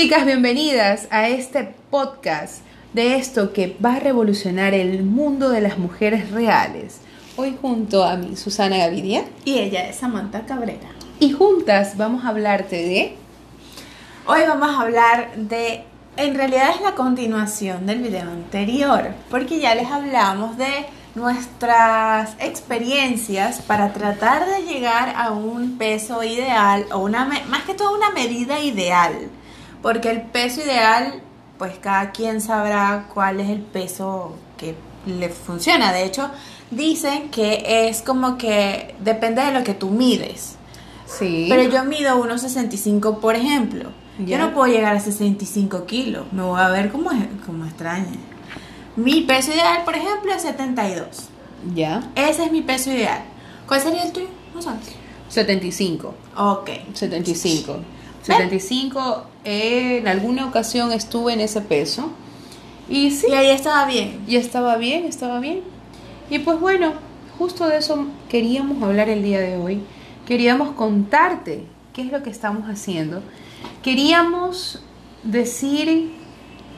Chicas, bienvenidas a este podcast de esto que va a revolucionar el mundo de las mujeres reales. Hoy junto a mi Susana Gaviria Y ella es Samantha Cabrera. y juntas vamos a hablarte de Hoy vamos a hablar de, en realidad es la continuación del video anterior, porque ya les hablamos de nuestras experiencias para tratar de llegar a un peso ideal o una, más que todo una medida ideal, porque el peso ideal, pues cada quien sabrá cuál es el peso que le funciona. De hecho, dicen que es como que depende de lo que tú mides. Sí. Pero yo mido 1,65 por ejemplo. Yo no puedo llegar a 65 kilos. Me voy a ver como, como extraña. Mi peso ideal, por ejemplo, es 72. ya Ese es mi peso ideal. ¿Cuál sería el tuyo? No sabes. 75. Ok. 75. 75 eh, en alguna ocasión estuve en ese peso y sí, Y ahí estaba bien. y estaba bien, estaba bien. Y pues bueno, justo de eso queríamos hablar el día de hoy. Queríamos contarte qué es lo que estamos haciendo. Queríamos decir,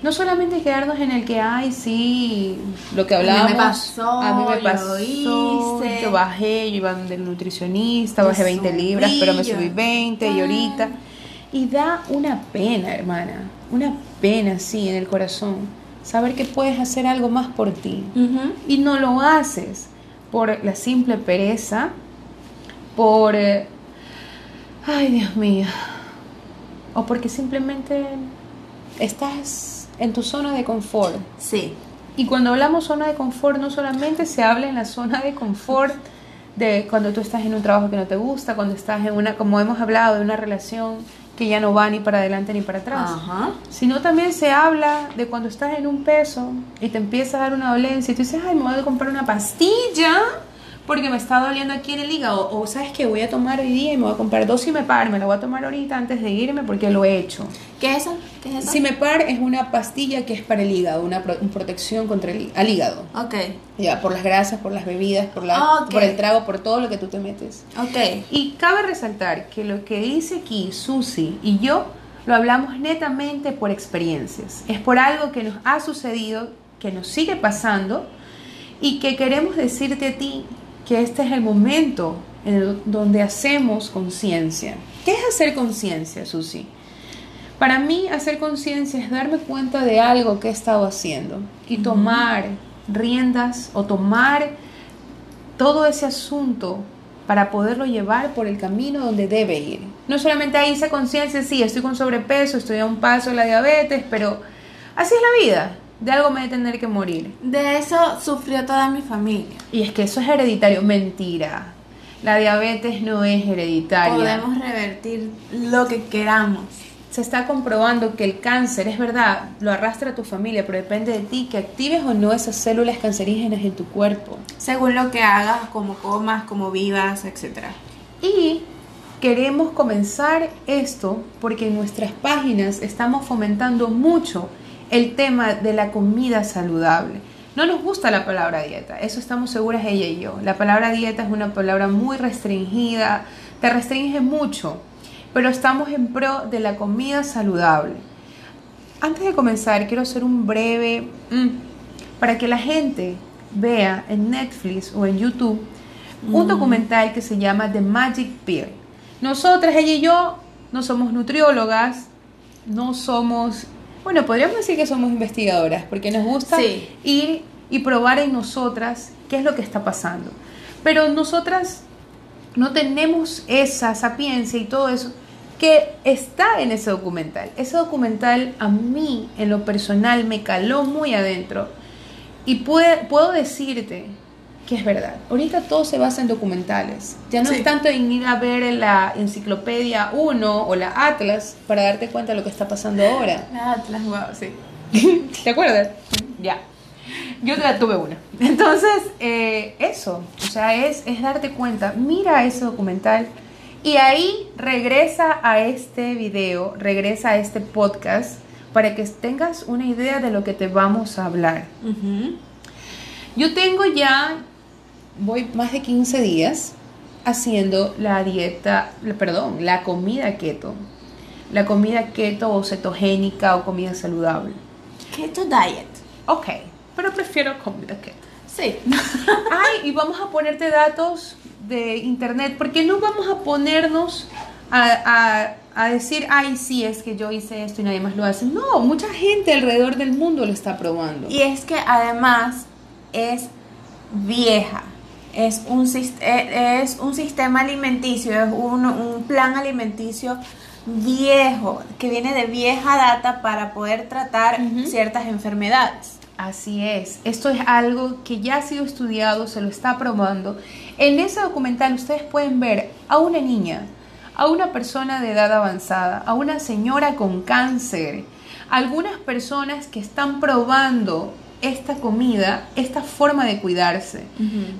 no solamente quedarnos en el que, ay, sí, lo que A mí me hablábamos. pasó, a mí me yo pasó, hice. yo bajé, yo iba del nutricionista, Yo bajé 20 subí, libras, pero me yo- subí 20 y Ah. ahorita. Y da una pena, hermana, una pena, sí, en el corazón, saber que puedes hacer algo más por ti. Ujú. Y no lo haces por la simple pereza, por... eh, ay, Dios mío. O porque simplemente estás en tu zona de confort. Sí. Y cuando hablamos zona de confort, no solamente se habla en la zona de confort de cuando tú estás en un trabajo que no te gusta, cuando estás en una, como hemos hablado, de una relación que ya no va ni para adelante ni para atrás Ajá. sino también se habla de cuando estás en un peso y te empieza a dar una dolencia y tú dices, ay, me voy a comprar una pastilla porque me está doliendo aquí en el hígado. O sabes que voy a tomar hoy día y me voy a comprar dos Cimepar, me la voy a tomar ahorita antes de irme porque lo he hecho. ¿Qué es eso? ¿Qué es eso? Cimepar es una pastilla que es para el hígado, una, pro- una protección contra el al hígado. Ok. Ya, por las grasas, por las bebidas, por, la, Ah, por el trago, por todo lo que tú te metes. Ok. Y cabe resaltar que lo que dice aquí Susi y yo lo hablamos netamente por experiencias. Es por algo que nos ha sucedido, que nos sigue pasando y que queremos decirte a ti que este es el momento en el- donde hacemos conciencia. ¿Qué es hacer conciencia, Susi? Para mí hacer conciencia es darme cuenta de algo que he estado haciendo y tomar riendas o tomar todo ese asunto para poderlo llevar por el camino donde debe ir. No solamente ahí hice conciencia, sí, estoy con sobrepeso, estoy a un paso de la diabetes, pero así es la vida. De algo me he de tener que morir. De eso sufrió toda mi familia. Y es que eso es hereditario. Mentira. La diabetes no es hereditaria. Podemos revertir lo que queramos. Se está comprobando que el cáncer, es verdad, lo arrastra tu familia, pero depende de ti que actives o no esas células cancerígenas en tu cuerpo. Según lo que hagas, como comas, como vivas, etc. Y queremos comenzar esto porque en nuestras páginas estamos fomentando mucho el tema de la comida saludable. No nos gusta la palabra dieta, eso estamos seguras ella y yo. La palabra dieta es una palabra muy restringida, te restringe mucho, pero estamos en pro de la comida saludable. Antes de comenzar, quiero hacer un breve mm, para que la gente vea en Netflix o en YouTube un documental que se llama The Magic Pill. Nosotras, ella y yo, no somos nutriólogas, no somos, bueno, podríamos decir que somos investigadoras, porque nos gusta Sí. ir y probar en nosotras qué es lo que está pasando. Pero nosotras no tenemos esa sapiencia y todo eso que está en ese documental. Ese documental a mí, en lo personal, me caló muy adentro. Y puede- puedo decirte que es verdad. Ahorita todo se basa en documentales. Ya no Sí. es tanto en ir a ver la enciclopedia 1 o la Atlas para darte cuenta de lo que está pasando ahora. La Atlas, wow, sí. ¿Te acuerdas? Ya. Yo la tuve una. Entonces, eh, eso, o sea, es, es darte cuenta, mira ese documental y ahí regresa a este video, regresa a este podcast para que tengas una idea de lo que te vamos a hablar. Yo tengo ya, voy más de 15 días haciendo la dieta, perdón, la comida keto. la comida keto o cetogénica o comida saludable. Keto diet. Ok, pero prefiero comida keto. Sí. Ay, y vamos a ponerte datos de internet, porque no vamos a ponernos a, a, decir, ay, sí, es que yo hice esto y nadie más lo hace. No, mucha gente alrededor del mundo lo está probando. Y es que además es vieja. Es un, e, es un sistema alimenticio, es un, un plan alimenticio viejo, que viene de vieja data para poder tratar ciertas enfermedades. Así es, esto es algo que ya ha sido estudiado, se lo está probando. En ese documental ustedes pueden ver a una niña, a una persona de edad avanzada, a una señora con cáncer, algunas personas que están probando esta comida, esta forma de cuidarse,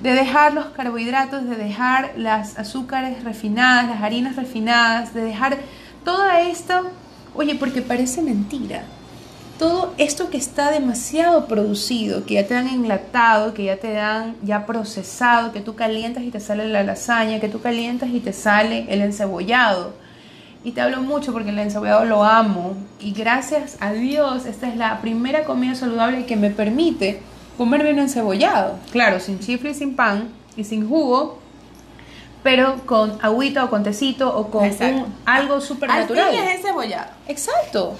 de dejar los carbohidratos, de dejar las azúcares refinadas, las harinas refinadas, de dejar todo esto, oye, porque parece mentira. Todo esto que está demasiado producido, que ya te dan enlatado, que ya te dan ya procesado, que tú calientas y te sale la lasaña, que tú calientas y te sale el encebollado. Y te hablo mucho porque el encebollado lo amo. Y gracias a Dios, esta es la primera comida saludable que me permite comerme un encebollado. Claro, sin chifle y sin pan y sin jugo, pero con agüita o con tecito o con algo súper natural. Al es cebollado. Exacto.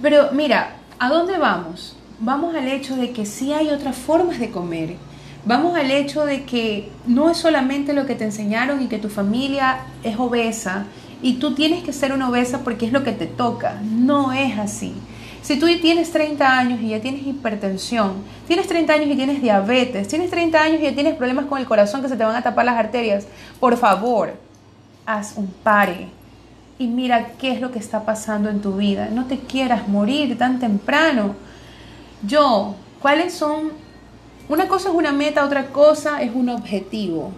Pero mira, ¿a dónde vamos? Vamos al hecho de que sí hay otras formas de comer. Vamos al hecho de que no es solamente lo que te enseñaron y que tu familia es obesa y tú tienes que ser una obesa porque es lo que te toca. No es así. Si tú tienes 30 años y ya tienes hipertensión, tienes 30 años y tienes diabetes, tienes 30 años y ya tienes problemas con el corazón que se te van a tapar las arterias, por favor, haz un pare y mira qué es lo que está pasando en tu vida. No te quieras morir tan temprano. Yo, ¿cuáles son? Una cosa es una meta, otra cosa es un objetivo.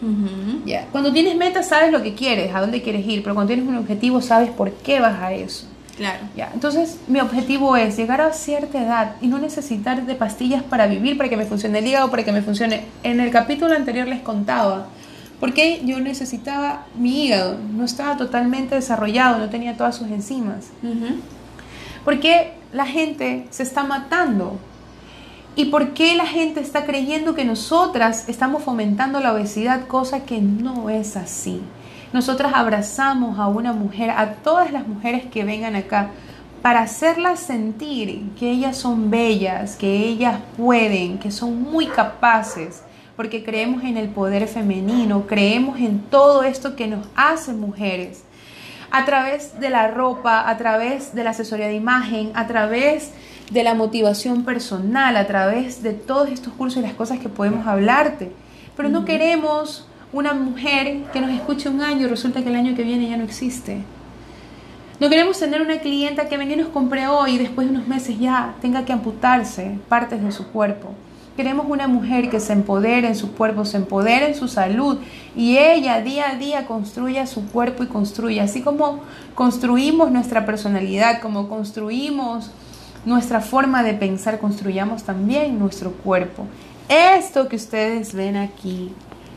Cuando tienes meta sabes lo que quieres, a dónde quieres ir, pero cuando tienes un objetivo sabes por qué vas a eso. Claro. Ya, entonces mi objetivo es llegar a cierta edad y no necesitar de pastillas para vivir, para que me funcione el hígado, para que me funcione. En el capítulo anterior les contaba porque yo necesitaba mi hígado, no estaba totalmente desarrollado, no tenía todas sus enzimas. Porque la gente se está matando? ¿Y por qué la gente está creyendo que nosotras estamos fomentando la obesidad, cosa que no es así? nosotras abrazamos a una mujer, a todas las mujeres que vengan acá, para hacerlas sentir que ellas son bellas, que ellas pueden, que son muy capaces, porque creemos en el poder femenino, creemos en todo esto que nos hace mujeres. A través de la ropa, a través de la asesoría de imagen, a través de la motivación personal, a través de todos estos cursos y las cosas que podemos hablarte. Pero no queremos una mujer que nos escuche un año y resulta que el año que viene ya no existe. No queremos tener una clienta que venga y nos compre hoy y después de unos meses ya tenga que amputarse partes de su cuerpo. Queremos una mujer que se empodere en su cuerpo, se empodere en su salud y ella día a día construya su cuerpo y construya, así como construimos nuestra personalidad, como construimos nuestra forma de pensar, construyamos también nuestro cuerpo. Esto que ustedes ven aquí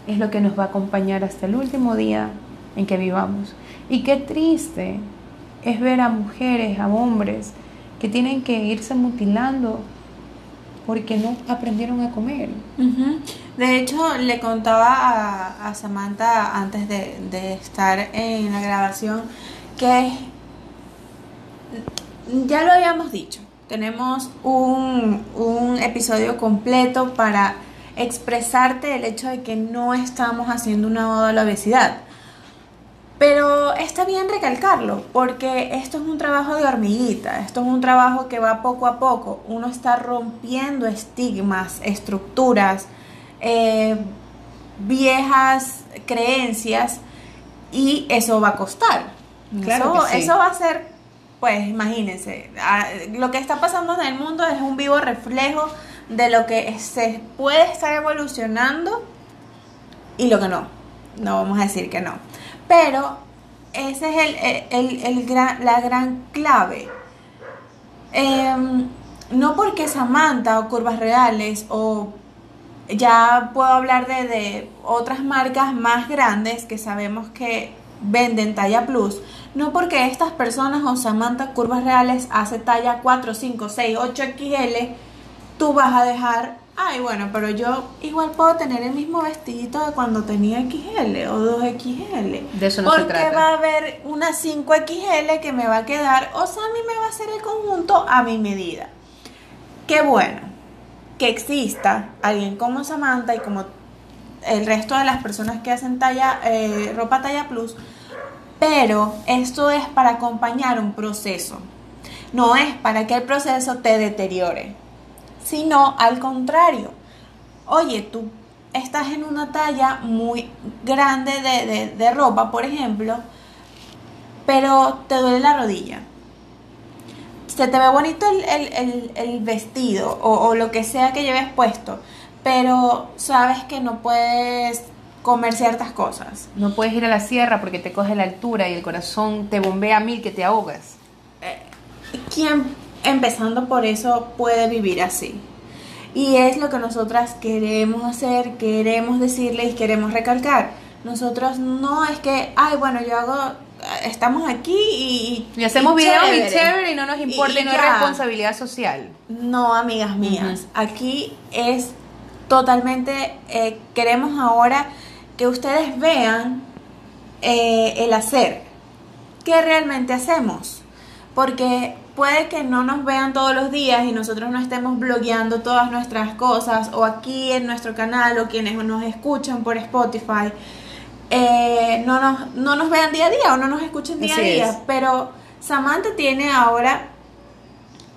es lo que nos va a acompañar hasta el último día en que vivamos. Y qué triste es ver a mujeres, a hombres que tienen que irse mutilando porque no aprendieron a comer. De hecho, le contaba a, Samantha antes de, estar en la grabación que ya lo habíamos dicho, tenemos un, un episodio completo para expresarte el hecho de que no estamos haciendo una oda a la obesidad. Pero está bien recalcarlo, porque esto es un trabajo de hormiguita, esto es un trabajo que va poco a poco. Uno está rompiendo estigmas, estructuras, eh, viejas creencias y eso va a costar. Claro eso, eso va a ser, pues imagínense, lo que está pasando en el mundo es un vivo reflejo de lo que se puede estar evolucionando y lo que no. No vamos a decir que no. Pero esa es el, gran, la gran clave. Em, no porque Samantha o Curvas Reales o ya puedo hablar de, de otras marcas más grandes que sabemos que venden talla plus, No porque estas personas o Samantha Curvas Reales hace talla 4, 5, 6, 8 XL, tú vas a dejar, ay bueno, pero yo igual puedo tener el mismo vestidito de cuando tenía XL o 2 XL. De eso no porque se trata. va a haber una 5 XL que me va a quedar, o sea, a mí me va a hacer el conjunto a mi medida. Qué bueno que exista alguien como Samantha y como el resto de las personas que hacen talla, eh, ropa talla plus, pero esto es para acompañar un proceso. No es para que el proceso te deteriore, sino al contrario. Oye, tú estás en una talla muy grande de, de- de ropa, por ejemplo, pero te duele la rodilla. Se te ve bonito el, el- el- el vestido o, o lo que sea que lleves puesto, pero sabes que no puedes comer ciertas cosas. No puedes ir a la sierra porque te coge la altura y el corazón te bombea a mil que te ahogas. ¿Quién, empezando por eso, puede vivir así? Y es lo que nosotras queremos hacer, queremos decirles y queremos recalcar. Nosotros no es que, ay, bueno, yo hago, estamos aquí y... Y hacemos videos y chévere. y no nos importa y, no es responsabilidad social. No, amigas mías, aquí es totalmente, eh, queremos ahora que ustedes vean eh, el hacer, qué realmente hacemos, porque puede que no nos vean todos los días y nosotros no estemos blogueando todas nuestras cosas o aquí en nuestro canal o quienes nos escuchan por Spotify. eh, no, nos, no nos vean día a día o no nos escuchen día Así a día, es. pero Samantha tiene ahora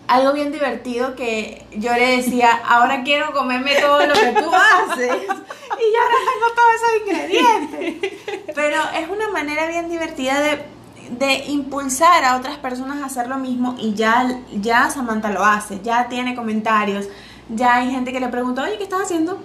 algo bien divertido que yo le decía, ahora quiero comerme todo lo que tú haces. Y yo ahora tengo todos esos ingredientes. Pero es una manera bien divertida de, de impulsar a otras personas a hacer lo mismo y ya, ya Samantha lo hace, ya tiene comentarios, ya hay gente que le pregunta, oye, ¿qué estás haciendo?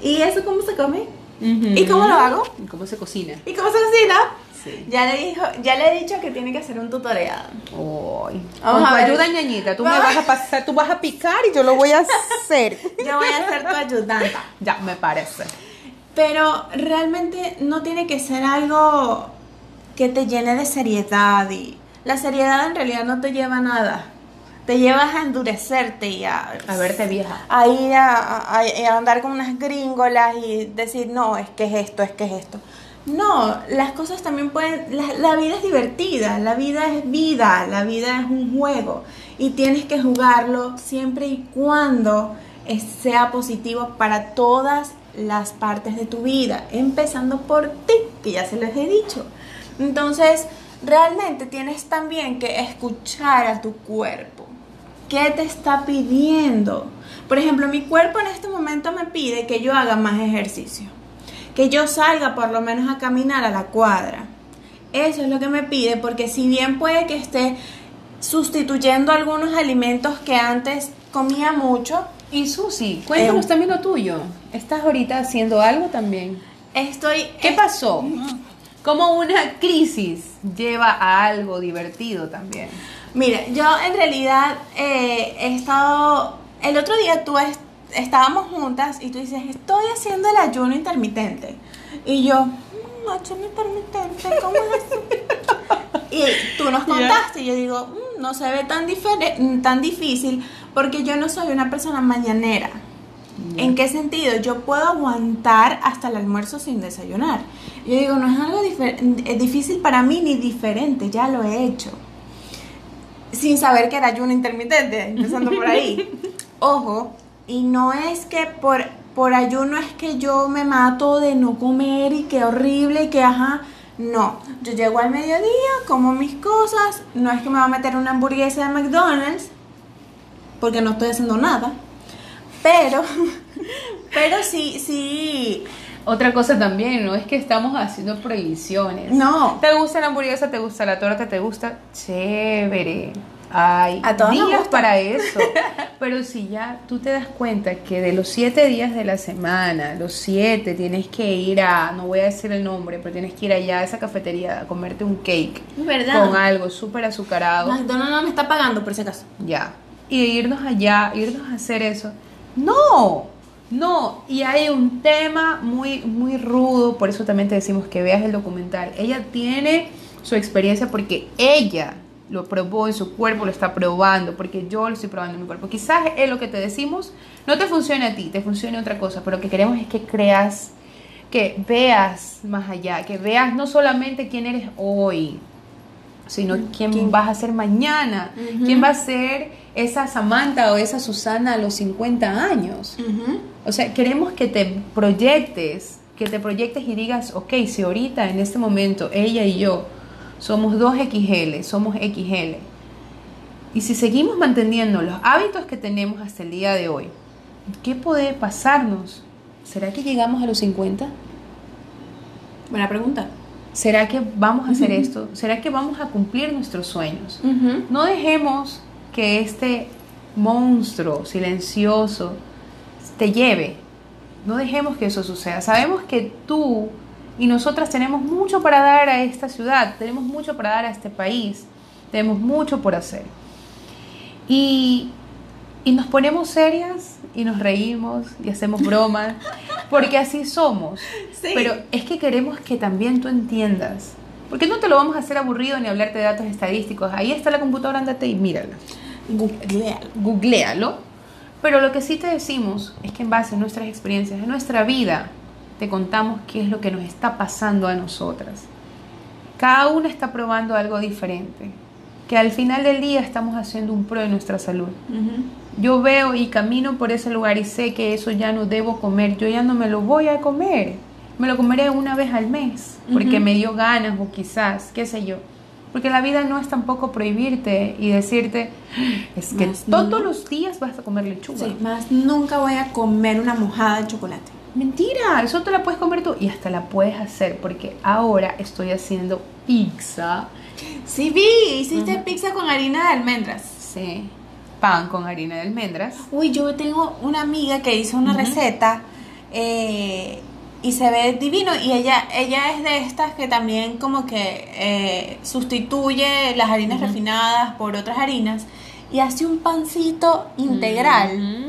¿Y eso cómo se come? ¿Y cómo lo hago? ¿Y cómo se cocina? ¿Y cómo se cocina? Sí. Ya le, dijo, ya le he dicho que tiene que hacer un tutorial. Ay. Vamos a ver. ayuda, ñañita. Tú me vas a pasar, tú vas a picar y yo lo voy a hacer. Yo voy a ser tu ayudante. ya, me parece. Pero realmente no tiene que ser algo que te llene de seriedad y la seriedad en realidad no te lleva a nada. Te llevas a endurecerte y a, A verte vieja. a ir a, a- a andar con unas gringolas y decir, no, es que es esto, es que es esto. No, las cosas también pueden, la, la vida es divertida, la vida es vida, la vida es un juego y tienes que jugarlo siempre y cuando sea positivo para todas las partes de tu vida, empezando por ti, que ya se les he dicho. Entonces, realmente tienes también que escuchar a tu cuerpo. ¿Qué te está pidiendo? Por ejemplo, mi cuerpo en este momento me pide que yo haga más ejercicio, que yo salga por lo menos a caminar a la cuadra. Eso es lo que me pide porque si bien puede que esté sustituyendo algunos alimentos que antes comía mucho, Y Susi, cuéntanos Eh, también lo tuyo. ¿Estás ahorita haciendo algo también? estoy... ¿Qué pasó? ¿Cómo una crisis lleva a algo divertido también? Mira, yo en realidad eh, he estado. El otro día tú es- estábamos juntas y tú dices, estoy haciendo el ayuno intermitente. Y yo, "Mm, ayuno intermitente, ¿cómo es eso? y tú nos contaste, y yo digo, "Mm, no se ve tan, tan difícil porque yo no soy una persona mañanera. ¿En qué sentido? Yo puedo aguantar hasta el almuerzo sin desayunar. Yo digo, no es algo eh, difícil para mí ni diferente, ya lo he hecho sin saber que era ayuno intermitente, empezando por ahí. Ojo, y no es que por, por ayuno es que yo me mato de no comer y que horrible y que ajá. No, yo llego al mediodía, como mis cosas, no es que me va a meter una hamburguesa de McDonald's, porque no estoy haciendo nada, pero, pero sí, sí, Otra cosa también, no es que estamos haciendo prohibiciones. no, ¿Te gusta la hamburguesa? ¿Te gusta la torta? ¿Te gusta? Chévere. Hay A todos nos días gusta. para eso. Pero si ya tú te das cuenta que de los siete días de la semana, los siete tienes que ir a, no voy a decir el nombre, pero tienes que ir allá a esa cafetería a comerte un cake verdad. con algo súper azucarado. McDonald's no me está pagando por ese caso. Ya. Y irnos allá, irnos a hacer eso. No, no. Y hay un tema muy, muy rudo, por eso también te decimos que veas el documental. Ella tiene su experiencia porque ella lo probó en su cuerpo, lo está probando, porque yo lo estoy probando en mi cuerpo. Quizás es lo que te decimos no te funcione a ti, te funcione otra cosa, pero lo que queremos es que creas, que veas más allá, que veas no solamente quién eres hoy, sino quién, vas a ser mañana, quién va a ser esa Samantha o esa Susana a los 50 años. O sea, queremos que te proyectes, que te proyectes y digas, ok, si ahorita en este momento ella y yo somos dos XL, somos XL, y si seguimos manteniendo los hábitos que tenemos hasta el día de hoy, ¿qué puede pasarnos? ¿Será que llegamos a los 50? Buena pregunta. ¿Será que vamos a hacer esto? ¿Será que vamos a cumplir nuestros sueños? No dejemos que este monstruo silencioso te lleve. No dejemos que eso suceda. Sabemos que tú y nosotras tenemos mucho para dar a esta ciudad, tenemos mucho para dar a este país, tenemos mucho por hacer. Y, y nos ponemos serias y nos reímos y hacemos bromas, porque así somos. Pero es que queremos que también tú entiendas. Porque no te lo vamos a hacer aburrido ni hablarte de datos estadísticos. Ahí está la computadora, andate y mírala. Googlealo. Googlealo. Pero lo que sí te decimos es que en base a nuestras experiencias, en nuestra vida, te contamos qué es lo que nos está pasando a nosotras. Cada una está probando algo diferente. Que al final del día estamos haciendo un pro de nuestra salud yo veo y camino por ese lugar y sé que eso ya no debo comer, yo ya no me lo voy a comer. Me lo comeré una vez al mes, porque me dio ganas o quizás, qué sé yo. Porque la vida no es tampoco prohibirte y decirte, es que todos los días vas a comer lechuga. Sí, más nunca voy a comer una mojada de chocolate. Mentira, eso te la puedes comer tú y hasta la puedes hacer porque ahora estoy haciendo pizza. Sí, vi, hiciste pizza con harina de almendras. Sí pan con harina de almendras. Uy, yo tengo una amiga que hizo una receta eh, y se ve divino y ella, ella es de estas que también como que eh, sustituye las harinas refinadas por otras harinas y hace un pancito integral.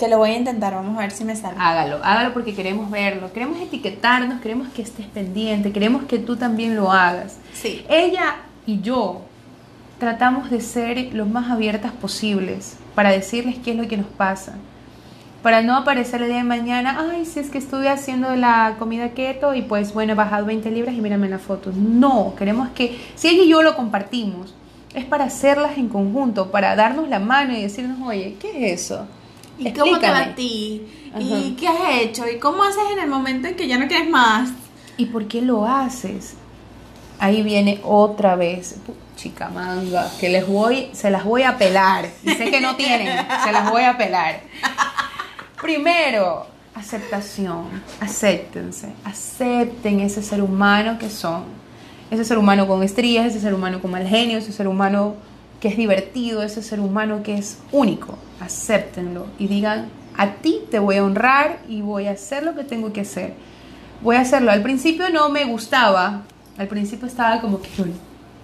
Que lo voy a intentar, vamos a ver si me sale. Hágalo, hágalo porque queremos verlo, queremos etiquetarnos, queremos que estés pendiente, queremos que tú también lo hagas. Sí. Ella y yo tratamos de ser los más abiertas posibles para decirles qué es lo que nos pasa. Para no aparecer el día de mañana, ay, si es que estuve haciendo la comida keto y pues bueno, he bajado 20 libras y mírame la foto. No, queremos que, si ella y yo lo compartimos, es para hacerlas en conjunto, para darnos la mano y decirnos, oye, ¿qué es eso? ¿Y cómo te va a ti? ¿Y qué has hecho? ¿Y cómo haces en el momento en que ya no quieres más? ¿Y por qué lo haces? Ahí viene otra vez chica manga, que les voy, se las voy a pelar. Y sé que no tienen, se las voy a pelar. Primero, aceptación, acéptense, acepten ese ser humano que son. Ese ser humano con estrías, ese ser humano con mal genio, ese ser humano que es divertido, ese ser humano que es único. Acéptenlo y digan, a ti te voy a honrar y voy a hacer lo que tengo que hacer. Voy a hacerlo. Al principio no me gustaba, al principio estaba como que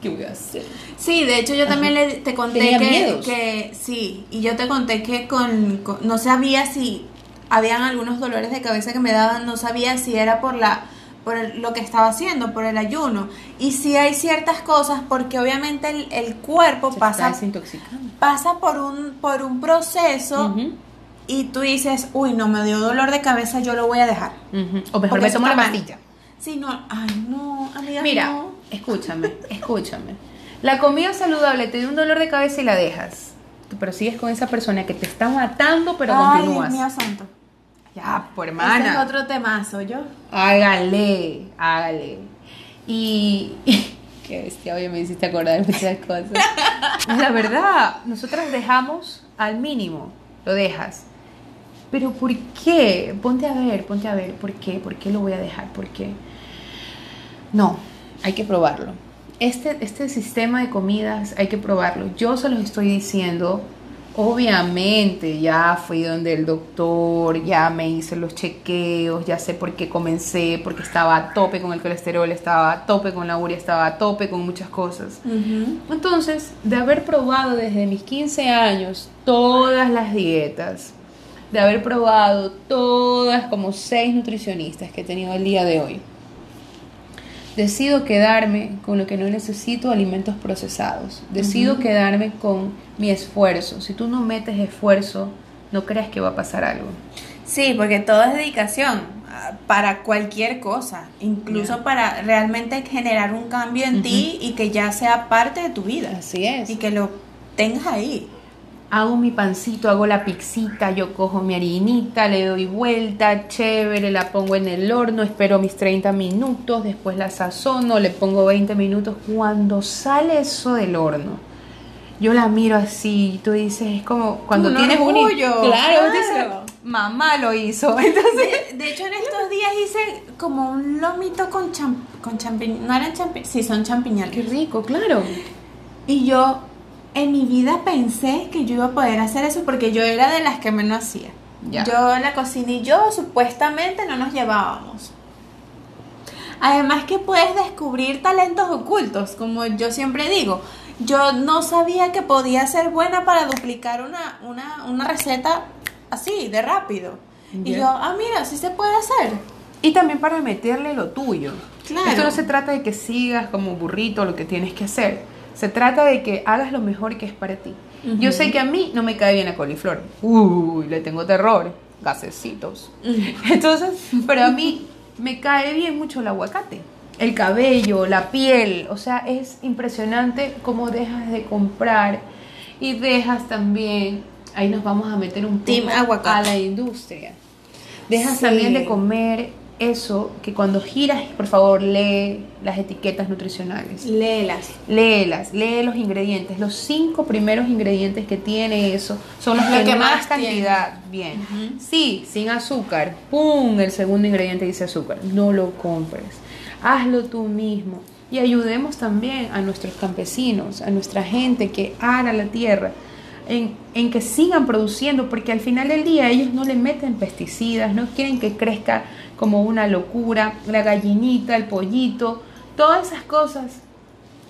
¿qué voy a hacer? Sí, de hecho yo también le, te conté que, que, sí, y yo te conté que con, no sabía si habían algunos dolores de cabeza que me daban, no sabía si era por la por lo que estaba haciendo, por el ayuno. Y si hay ciertas cosas, porque obviamente el, cuerpo pasa, pasa por un, por un proceso y tú dices, uy, no me dio dolor de cabeza, yo lo voy a dejar. O mejor me tomo la pastilla. Sí, no, ay, no, amiga, Mira, escúchame, escúchame. La comida saludable te da un dolor de cabeza y la dejas. Pero sigues con esa persona que te está matando, pero ay, continúas. Dios mío santo. Ya, por hermana. Ese es otro temazo, ¿yo? Hágale, hágale. Y... Qué bestia, oye, me hiciste acordar de muchas cosas. La verdad, nosotras dejamos al mínimo, lo dejas. Pero ¿por qué? Ponte a ver, ponte a ver, ¿por qué? ¿Por qué lo voy a dejar? ¿Por qué? No, hay que probarlo. Este, este sistema de comidas hay que probarlo. Yo se los estoy diciendo, obviamente ya fui donde el doctor, ya me hice los chequeos, ya sé por qué comencé, porque estaba a tope con el colesterol, estaba a tope con la urea, estaba a tope con muchas cosas. Entonces, de haber probado desde mis 15 años todas las dietas, de haber probado todas como seis nutricionistas que he tenido el día de hoy, Decido quedarme con lo que no necesito, alimentos procesados. Decido quedarme con mi esfuerzo. Si tú no metes esfuerzo, no creas que va a pasar algo. Sí, porque todo es dedicación ah, para cualquier cosa, incluso para realmente generar un cambio en ti y que ya sea parte de tu vida. Así es. Y que lo tengas ahí. Hago mi pancito, hago la pixita, yo cojo mi harinita, le doy vuelta, chévere, la pongo en el horno, espero mis 30 minutos, después la sazono, le pongo 20 minutos. Cuando sale eso del horno, yo la miro así, y tú dices, es como cuando Un tienes un orgullo, claro, claro. dices, mamá lo hizo. Entonces, De, de hecho, en estos días hice como un lomito con, cham, con champiñones. No eran champiñones, sí, son champiñones. qué rico, claro. Y yo en mi vida pensé que yo iba a poder hacer eso porque yo era de las que menos hacía. Yo la cocina y yo supuestamente no nos llevábamos. Además que puedes descubrir talentos ocultos, como yo siempre digo. Yo no sabía que podía ser buena para duplicar una, una, una receta así, de rápido. Y yo, ah, mira, sí se puede hacer. Y también para meterle lo tuyo. Claro. Esto no se trata de que sigas como burrito lo que tienes que hacer. Se trata de que hagas lo mejor que es para ti. Yo sé que a mí no me cae bien la coliflor. Uy, le tengo terror. Gasecitos. Entonces, pero a mí me cae bien mucho el aguacate. El cabello, la piel. O sea, es impresionante cómo dejas de comprar y dejas también. Ahí nos vamos a meter un poco aguacate. a la industria. Dejas Sí. también de comer eso que cuando giras, por favor, lee las etiquetas nutricionales. Léelas. Léelas, lee los ingredientes. Los cinco primeros ingredientes que tiene eso son los Lo que, que más, más cantidad. Bien. Sí, sin azúcar. ¡Pum! El segundo ingrediente dice azúcar. No lo compres. Hazlo tú mismo. Y ayudemos también a nuestros campesinos, a nuestra gente que ara la tierra, en, en que sigan produciendo, porque al final del día ellos no le meten pesticidas, no quieren que crezca como una locura, la gallinita, el pollito, todas esas cosas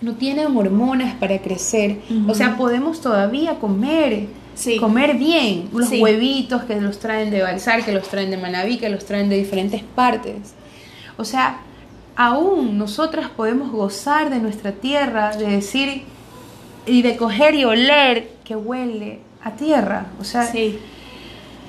no tienen hormonas para crecer. O sea, podemos todavía comer, Sí. comer bien. Los Sí. huevitos que los traen de Balsar, que los traen de Manabí, que los traen de diferentes partes. O sea, aún nosotras podemos gozar de nuestra tierra, de decir y de coger y oler que huele a tierra. O sea, Sí.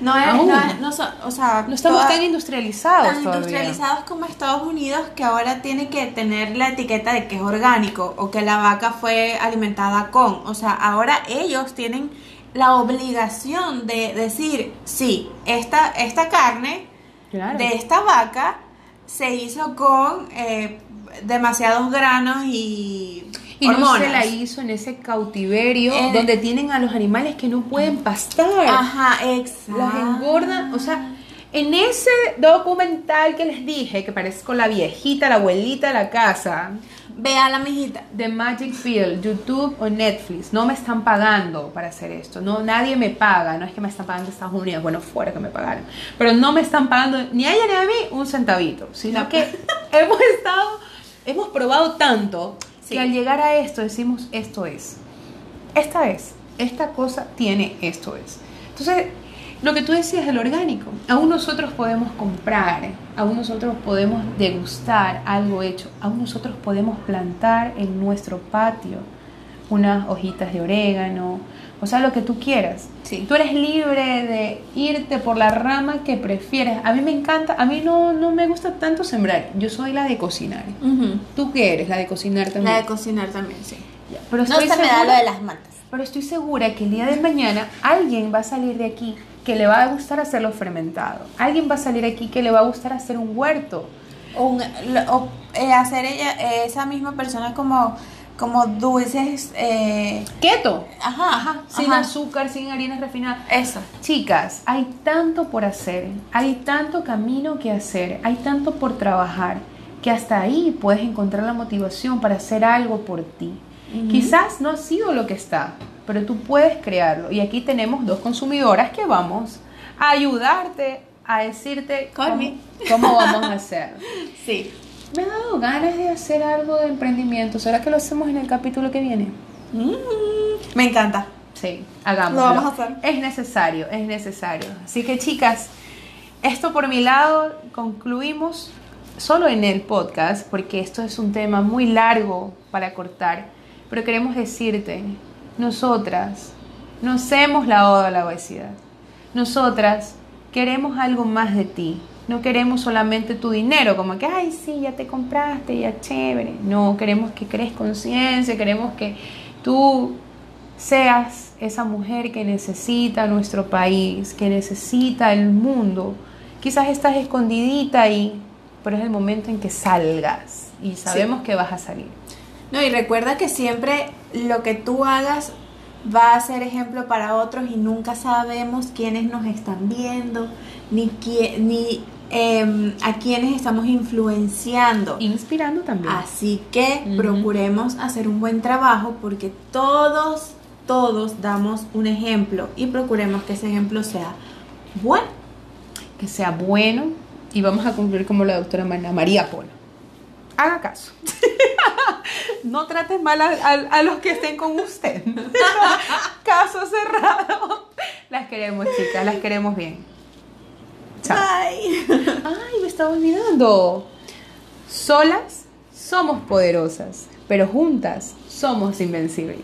No es, no es- no so- o sea, no estamos toda- tan industrializados tan todavía. industrializados como Estados Unidos que ahora tiene que tener la etiqueta de que es orgánico o que la vaca fue alimentada con. O sea, ahora ellos tienen la obligación de decir, sí, esta, esta carne Claro. de esta vaca se hizo con eh, demasiados granos y, Y no se la hizo en ese cautiverio donde tienen a los animales que no pueden pastar. Ajá, exacto. Los engordan, o sea, en ese documental que les dije, que parece con la viejita, la abuelita de la casa, Vea la mijita. de Magic Field, YouTube o Netflix, no me están pagando para hacer esto, no, nadie me paga, no es que me están pagando Estados Unidos, bueno, fuera que me pagaran, pero no me están pagando ni a ella ni a mí un centavito, sino No. que hemos estado, hemos probado tanto Sí. al llegar a esto decimos, esto es, esta es, esta cosa tiene esto es. Entonces, lo que tú decías del orgánico, aún nosotros podemos comprar, aún nosotros podemos degustar algo hecho, aún nosotros podemos plantar en nuestro patio unas hojitas de orégano, o sea, lo que tú quieras. Sí. Tú eres libre de irte por la rama que prefieres. A mí me encanta, a mí no, no me gusta tanto sembrar, yo soy la de cocinar. ¿Tú qué eres? La de cocinar también. La de cocinar también, sí. Ya, Pero No me da lo de las matas. pero estoy segura que el día de mañana alguien va a salir de aquí que le va a gustar hacerlo fermentado. Alguien va a salir aquí que le va a gustar hacer un huerto. O, un- o, eh, hacer ella, esa misma persona como, como dulces. Eh, Keto. ajá, ajá. Sin ajá. azúcar, sin harinas refinadas. Eso. Chicas, hay tanto por hacer, hay tanto camino que hacer, hay tanto por trabajar, que hasta ahí puedes encontrar la motivación para hacer algo por ti. Quizás no ha sido lo que está, pero tú puedes crearlo. Y aquí tenemos dos consumidoras que vamos a ayudarte a decirte cómo, cómo vamos a hacer. Sí. Me ha dado ganas de hacer algo de emprendimiento. ¿Será que lo hacemos en el capítulo que viene? Mm, me encanta. Sí, hagámoslo. Lo vamos a hacer. Es necesario, es necesario. Así que chicas, esto por mi lado concluimos solo en el podcast, porque esto es un tema muy largo para cortar, pero queremos decirte, nosotras no hacemos la oda a la obesidad. Nosotras queremos algo más de ti. No queremos solamente tu dinero, como que, ay, sí, ya te compraste, ya chévere. No, queremos que crees conciencia, queremos que tú seas esa mujer que necesita nuestro país, que necesita el mundo. Quizás estás escondidita ahí, pero es el momento en que salgas y sabemos que vas a salir. No, y recuerda que siempre lo que tú hagas va a ser ejemplo para otros y nunca sabemos quiénes nos están viendo, ni, ni em, a quiénes estamos influenciando. Inspirando también. Así que procuremos hacer un buen trabajo porque todos, todos damos un ejemplo y procuremos que ese ejemplo sea bueno. Que sea bueno y vamos a cumplir como la doctora María Polo. Haga caso. no trates mal a, los que estén con usted. Caso cerrado. Las queremos, chicas, las queremos bien. Ay. Ay, me estaba olvidando. Solas somos poderosas, pero juntas somos invencibles.